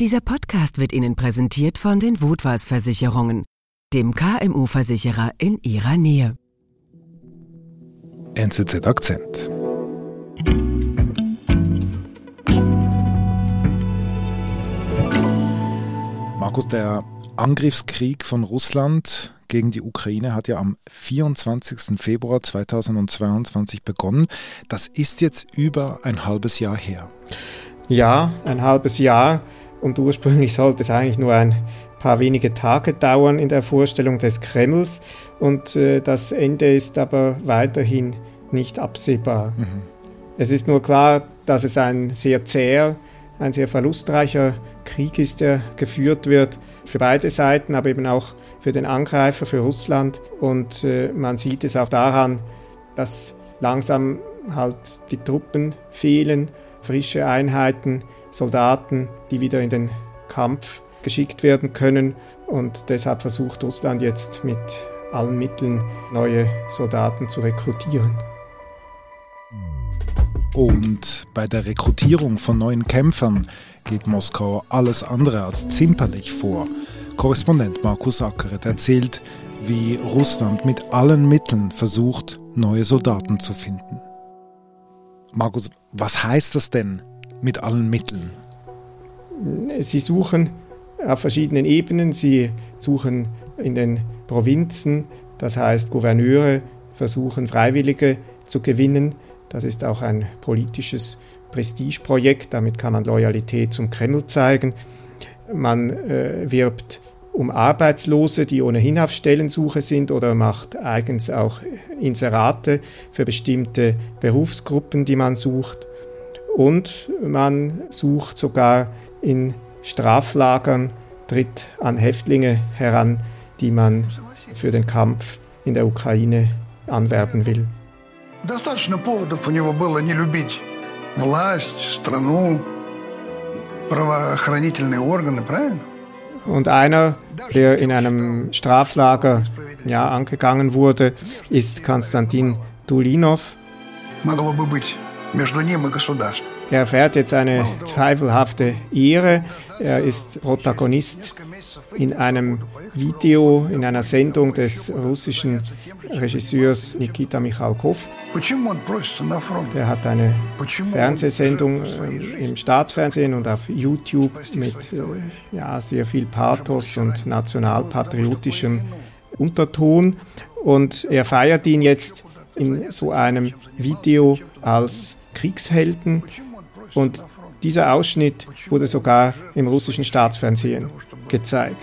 Dieser Podcast wird Ihnen präsentiert von den Wutwas Versicherungen, dem KMU-Versicherer in Ihrer Nähe. NZZ Akzent. Markus, der Angriffskrieg von Russland gegen die Ukraine hat ja am 24. Februar 2022 begonnen. Das ist jetzt über ein halbes Jahr her. Ja, ein halbes Jahr. Und ursprünglich sollte es eigentlich nur ein paar wenige Tage dauern in der Vorstellung des Kremls. Und äh, das Ende ist aber weiterhin nicht absehbar. Mhm. Es ist nur klar, dass es ein sehr zäher, ein sehr verlustreicher Krieg ist, der geführt wird für beide Seiten, aber eben auch für den Angreifer, für Russland. Und äh, man sieht es auch daran, dass langsam halt die Truppen fehlen, frische Einheiten Soldaten, die wieder in den Kampf geschickt werden können. Und deshalb versucht Russland jetzt mit allen Mitteln neue Soldaten zu rekrutieren. Und bei der Rekrutierung von neuen Kämpfern geht Moskau alles andere als zimperlich vor. Korrespondent Markus Ackeret erzählt, wie Russland mit allen Mitteln versucht, neue Soldaten zu finden. Markus, was heißt das denn, mit allen Mitteln? Sie suchen auf verschiedenen Ebenen. Sie suchen in den Provinzen, das heißt Gouverneure versuchen Freiwillige zu gewinnen. Das ist auch ein politisches Prestigeprojekt, damit kann man Loyalität zum Kreml zeigen. Man äh, wirbt um Arbeitslose, die ohnehin auf Stellensuche sind oder macht eigens auch Inserate für bestimmte Berufsgruppen, die man sucht und man sucht sogar in Straflagern, tritt an Häftlinge heran, die man für den Kampf in der Ukraine anwerben will. Достаточно поводов у него было не любить власть, страну, правоохранительные органы, правильно? Und einer, der in einem Straflager ja, angegangen wurde, ist Konstantin Dulinov. Er erfährt jetzt eine zweifelhafte Ehre. Er ist Protagonist in einem Video, in einer Sendung des russischen Regisseurs Nikita Michalkov. Der hat eine Fernsehsendung im Staatsfernsehen und auf YouTube mit äh, ja, sehr viel Pathos und nationalpatriotischem Unterton. Und er feiert ihn jetzt in so einem Video als Kriegshelden und dieser Ausschnitt wurde sogar im russischen Staatsfernsehen gezeigt.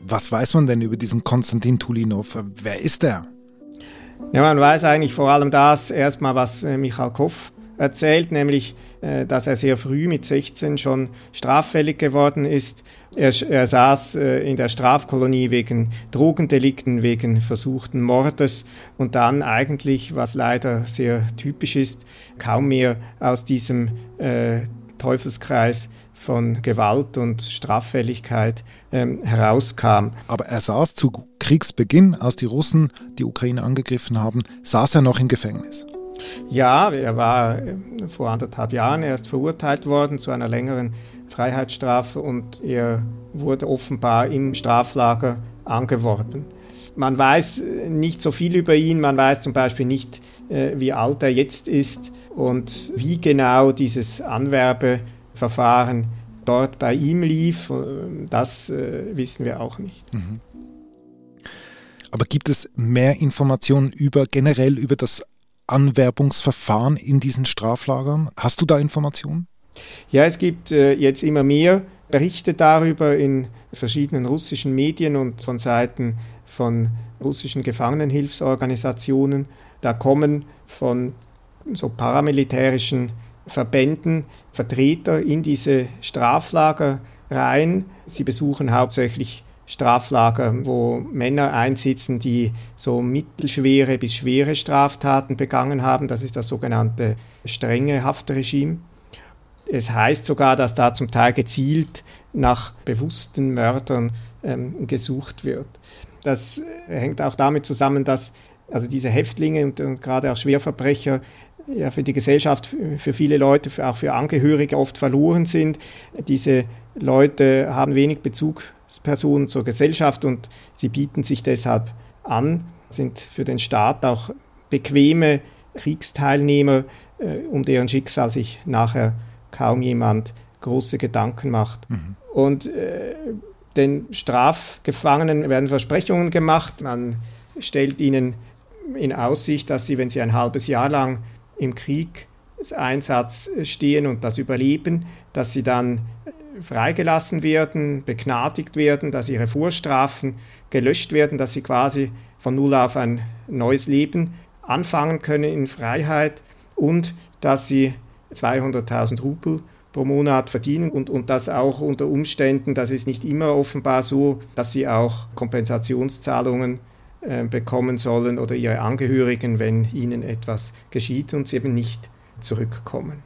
Was weiß man denn über diesen Konstantin Tulinov? Wer ist er? Ja, man weiß eigentlich vor allem das erstmal, was äh, Michalkov erzählt, nämlich, äh, dass er sehr früh mit 16 schon straffällig geworden ist. Er, er saß äh, in der Strafkolonie wegen Drogendelikten, wegen versuchten Mordes und dann eigentlich, was leider sehr typisch ist, kaum mehr aus diesem äh, Teufelskreis von Gewalt und Straffälligkeit ähm, herauskam. Aber er saß zu Kriegsbeginn, als die Russen die Ukraine angegriffen haben, saß er noch im Gefängnis. Ja, er war äh, vor anderthalb Jahren erst verurteilt worden zu einer längeren Freiheitsstrafe und er wurde offenbar im Straflager angeworben. Man weiß nicht so viel über ihn, man weiß zum Beispiel nicht, äh, wie alt er jetzt ist und wie genau dieses Anwerbeverfahren dort bei ihm lief, das äh, wissen wir auch nicht. Mhm. Aber gibt es mehr Informationen über generell über das Anwerbungsverfahren in diesen Straflagern? Hast du da Informationen? Ja, es gibt äh, jetzt immer mehr Berichte darüber in verschiedenen russischen Medien und von Seiten von russischen Gefangenenhilfsorganisationen. Da kommen von so paramilitärischen Verbänden Vertreter in diese Straflager rein. Sie besuchen hauptsächlich Straflager, wo Männer einsitzen, die so mittelschwere bis schwere Straftaten begangen haben. Das ist das sogenannte strenge Haftregime. Es heißt sogar, dass da zum Teil gezielt nach bewussten Mördern ähm, gesucht wird. Das hängt auch damit zusammen, dass also diese Häftlinge und, und gerade auch Schwerverbrecher ja für die Gesellschaft, für viele Leute, für, auch für Angehörige oft verloren sind. Diese Leute haben wenig Bezugspersonen zur Gesellschaft und sie bieten sich deshalb an, sind für den Staat auch bequeme Kriegsteilnehmer, äh, um deren Schicksal sich nachher kaum jemand große Gedanken macht. Mhm. Und äh, den Strafgefangenen werden Versprechungen gemacht. Man stellt ihnen in Aussicht, dass sie, wenn sie ein halbes Jahr lang im Kriegseinsatz stehen und das überleben, dass sie dann freigelassen werden, begnadigt werden, dass ihre Vorstrafen gelöscht werden, dass sie quasi von null auf ein neues Leben anfangen können in Freiheit und dass sie 200.000 Rubel pro Monat verdienen und, und das auch unter Umständen, das ist nicht immer offenbar so, dass sie auch Kompensationszahlungen äh, bekommen sollen oder ihre Angehörigen, wenn ihnen etwas geschieht und sie eben nicht zurückkommen.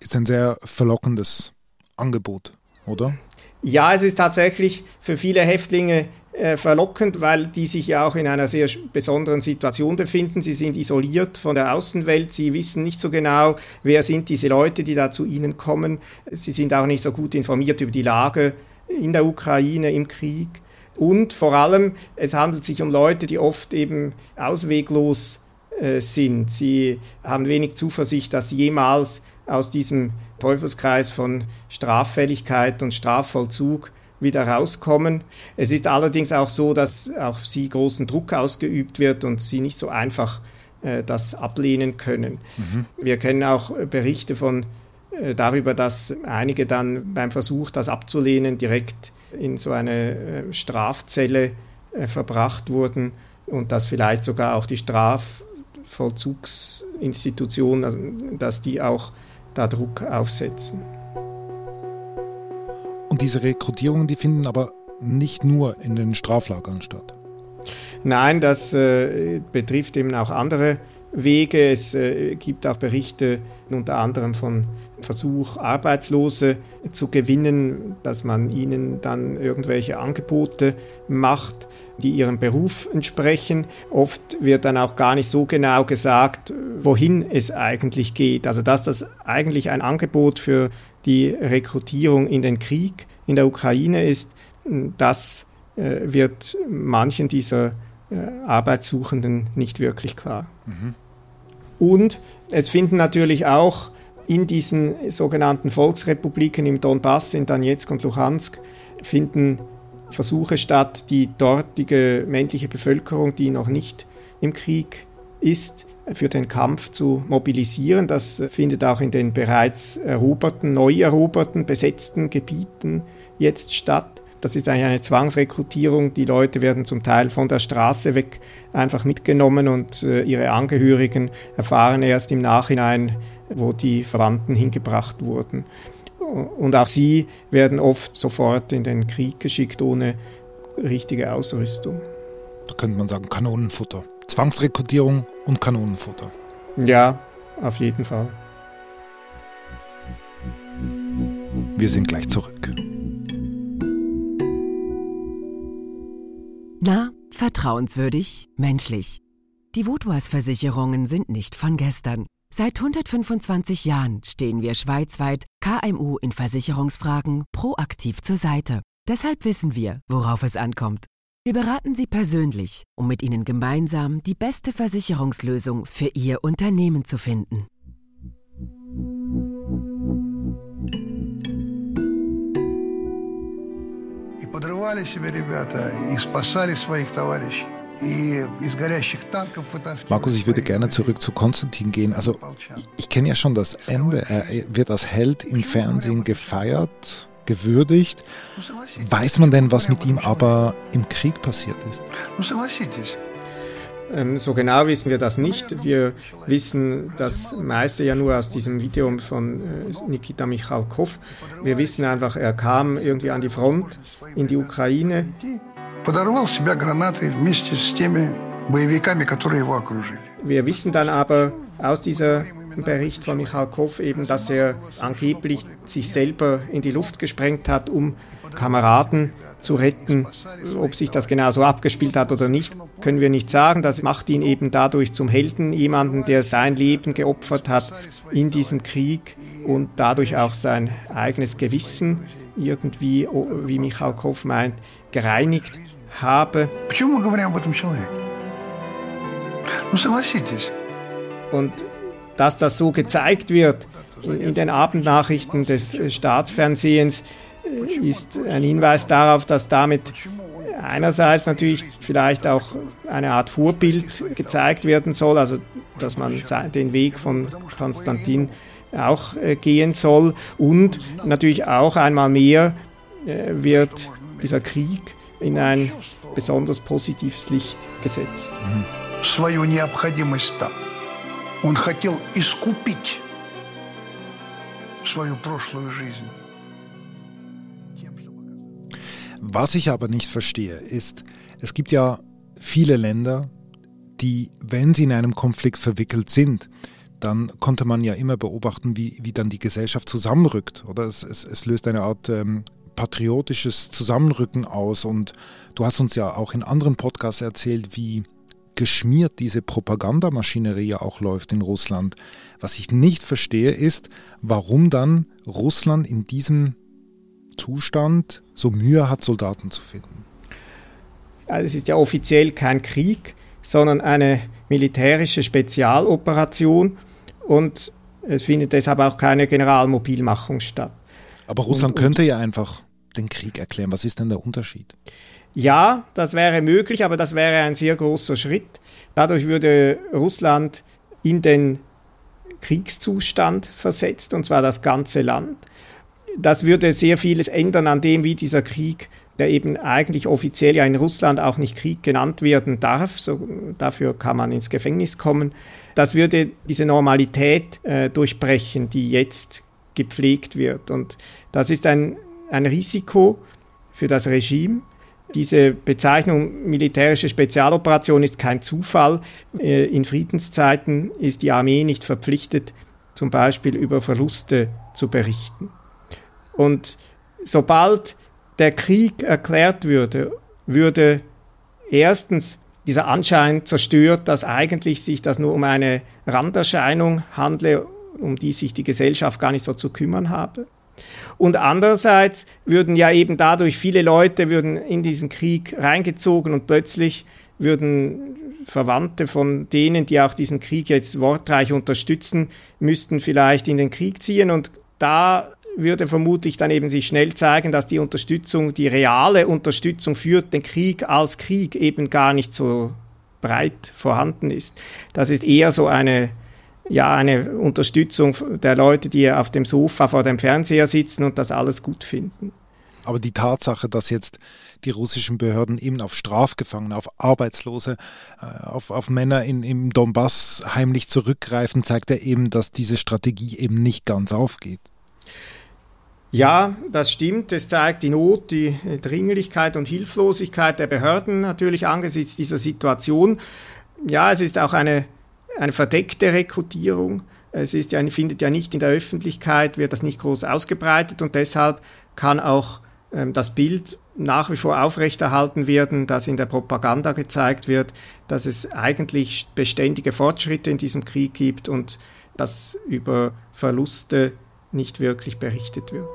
Ist ein sehr verlockendes Angebot, oder? Ja, es ist tatsächlich für viele Häftlinge äh, verlockend, weil die sich ja auch in einer sehr besonderen Situation befinden. Sie sind isoliert von der Außenwelt, sie wissen nicht so genau, wer sind diese Leute, die da zu ihnen kommen. Sie sind auch nicht so gut informiert über die Lage in der Ukraine, im Krieg. Und vor allem, es handelt sich um Leute, die oft eben ausweglos äh, sind. Sie haben wenig Zuversicht, dass sie jemals aus diesem Teufelskreis von Straffälligkeit und Strafvollzug wieder rauskommen. Es ist allerdings auch so, dass auf sie großen Druck ausgeübt wird und sie nicht so einfach äh, das ablehnen können. Mhm. Wir kennen auch Berichte von äh, darüber, dass einige dann beim Versuch, das abzulehnen, direkt in so eine äh, Strafzelle äh, verbracht wurden und dass vielleicht sogar auch die Strafvollzugsinstitutionen, also, dass die auch da Druck aufsetzen. Und diese Rekrutierungen, die finden aber nicht nur in den Straflagern statt. Nein, das äh, betrifft eben auch andere Wege. Es äh, gibt auch Berichte unter anderem von Versuch, Arbeitslose zu gewinnen, dass man ihnen dann irgendwelche Angebote macht, die ihrem Beruf entsprechen. Oft wird dann auch gar nicht so genau gesagt, wohin es eigentlich geht. Also dass das eigentlich ein Angebot für die Rekrutierung in den Krieg in der Ukraine ist, das äh, wird manchen dieser äh, Arbeitssuchenden nicht wirklich klar. Mhm. Und es finden natürlich auch in diesen sogenannten Volksrepubliken im Donbass, in Donetsk und Luhansk, finden Versuche statt, die dortige männliche Bevölkerung, die noch nicht im Krieg ist, für den Kampf zu mobilisieren. Das findet auch in den bereits eroberten, neu eroberten, besetzten Gebieten jetzt statt. Das ist eigentlich eine Zwangsrekrutierung. Die Leute werden zum Teil von der Straße weg einfach mitgenommen und äh, ihre Angehörigen erfahren erst im Nachhinein, wo die Verwandten hingebracht wurden. Und auch sie werden oft sofort in den Krieg geschickt, ohne richtige Ausrüstung. Da könnte man sagen, Kanonenfutter. Zwangsrekrutierung und Kanonenfutter. Ja, auf jeden Fall. Wir sind gleich zurück. Na, vertrauenswürdig, menschlich. Die Vodouas-Versicherungen sind nicht von gestern. Seit 125 Jahren stehen wir schweizweit KMU in Versicherungsfragen proaktiv zur Seite. Deshalb wissen wir, worauf es ankommt. Wir beraten Sie persönlich, um mit Ihnen gemeinsam die beste Versicherungslösung für Ihr Unternehmen zu finden. Markus, ich würde gerne zurück zu Konstantin gehen. Also, ich, ich kenne ja schon das Ende. Er wird als Held im Fernsehen gefeiert gewürdigt. Weiß man denn, was mit ihm aber im Krieg passiert ist? Ähm, so genau wissen wir das nicht. Wir wissen das meiste ja nur aus diesem Video von äh, Nikita Michalkov. Wir wissen einfach, er kam irgendwie an die Front in die Ukraine. Wir wissen dann aber aus dieser Bericht von Michalkov eben, dass er angeblich sich selber in die Luft gesprengt hat, um Kameraden zu retten. Ob sich das genau so abgespielt hat oder nicht, können wir nicht sagen. Das macht ihn eben dadurch zum Helden, jemanden, der sein Leben geopfert hat in diesem Krieg und dadurch auch sein eigenes Gewissen irgendwie, wie Michael Koff meint, gereinigt habe. Und dass das so gezeigt wird in den Abendnachrichten des äh, Staatsfernsehens, äh, ist ein Hinweis darauf, dass damit einerseits natürlich vielleicht auch eine Art Vorbild gezeigt werden soll, also dass man den Weg von Konstantin auch äh, gehen soll und natürlich auch einmal mehr wird dieser Krieg in ein besonders positives Licht gesetzt. Mhm. Он хотел искупить свою прошлую жизнь. Was ich aber nicht verstehe, ist, es gibt ja viele Länder, die, wenn sie in einem Konflikt verwickelt sind, dann konnte man ja immer beobachten, wie, wie dann die Gesellschaft zusammenrückt. Oder es, es, es löst eine Art ähm, patriotisches Zusammenrücken aus. Und du hast uns ja auch in anderen Podcasts erzählt, wie geschmiert diese Propagandamaschinerie ja auch läuft in Russland. Was ich nicht verstehe, ist, warum dann Russland in diesem Zustand so Mühe hat, Soldaten zu finden. Also es ist ja offiziell kein Krieg, sondern eine militärische Spezialoperation und es findet deshalb auch keine Generalmobilmachung statt. Aber Russland und, und, könnte ja einfach den Krieg erklären. Was ist denn der Unterschied? Ja, das wäre möglich, aber das wäre ein sehr großer Schritt. Dadurch würde Russland in den Kriegszustand versetzt, und zwar das ganze Land das würde sehr vieles ändern an dem, wie dieser Krieg, der eben eigentlich offiziell ja in Russland auch nicht Krieg genannt werden darf, so, dafür kann man ins Gefängnis kommen, das würde diese Normalität äh, durchbrechen, die jetzt gepflegt wird. Und das ist ein, ein Risiko für das Regime. Diese Bezeichnung militärische Spezialoperation ist kein Zufall. Äh, in Friedenszeiten ist die Armee nicht verpflichtet, zum Beispiel über Verluste zu berichten. Und sobald der Krieg erklärt würde, würde erstens dieser Anschein zerstört, dass eigentlich sich das nur um eine Randerscheinung handle, um die sich die Gesellschaft gar nicht so zu kümmern habe. Und andererseits würden ja eben dadurch viele Leute würden in diesen Krieg reingezogen und plötzlich würden Verwandte von denen, die auch diesen Krieg jetzt wortreich unterstützen, müssten vielleicht in den Krieg ziehen und da würde vermutlich dann eben sich schnell zeigen, dass die Unterstützung, die reale Unterstützung für den Krieg als Krieg eben gar nicht so breit vorhanden ist. Das ist eher so eine, ja, eine Unterstützung der Leute, die auf dem Sofa vor dem Fernseher sitzen und das alles gut finden. Aber die Tatsache, dass jetzt die russischen Behörden eben auf Strafgefangene, auf Arbeitslose, äh, auf, auf Männer in, im Donbass heimlich zurückgreifen, zeigt ja eben, dass diese Strategie eben nicht ganz aufgeht. Ja, das stimmt. Es zeigt die Not, die Dringlichkeit und Hilflosigkeit der Behörden natürlich angesichts dieser Situation. Ja, es ist auch eine, eine verdeckte Rekrutierung. Es ist ja, findet ja nicht in der Öffentlichkeit, wird das nicht groß ausgebreitet und deshalb kann auch ähm, das Bild nach wie vor aufrechterhalten werden, das in der Propaganda gezeigt wird, dass es eigentlich beständige Fortschritte in diesem Krieg gibt und dass über Verluste nicht wirklich berichtet wird.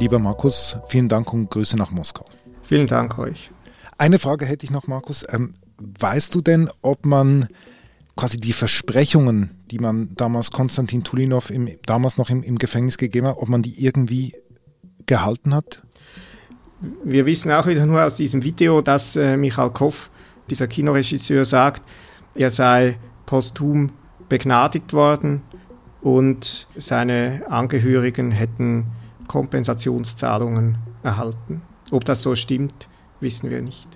Lieber Markus, vielen Dank und Grüße nach Moskau. Vielen Dank euch. Eine Frage hätte ich noch, Markus. Ähm, weißt du denn, ob man quasi die Versprechungen, die man damals Konstantin Tulinov im, damals noch im, im Gefängnis gegeben hat, ob man die irgendwie gehalten hat? Wir wissen auch wieder nur aus diesem Video, dass äh, Michael Koff dieser Kinoregisseur sagt, er sei posthum begnadigt worden und seine Angehörigen hätten Kompensationszahlungen erhalten. Ob das so stimmt, wissen wir nicht.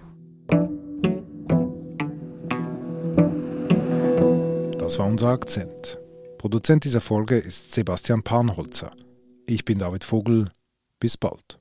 Das war unser Akzent. Produzent dieser Folge ist Sebastian Panholzer. Ich bin David Vogel. Bis bald.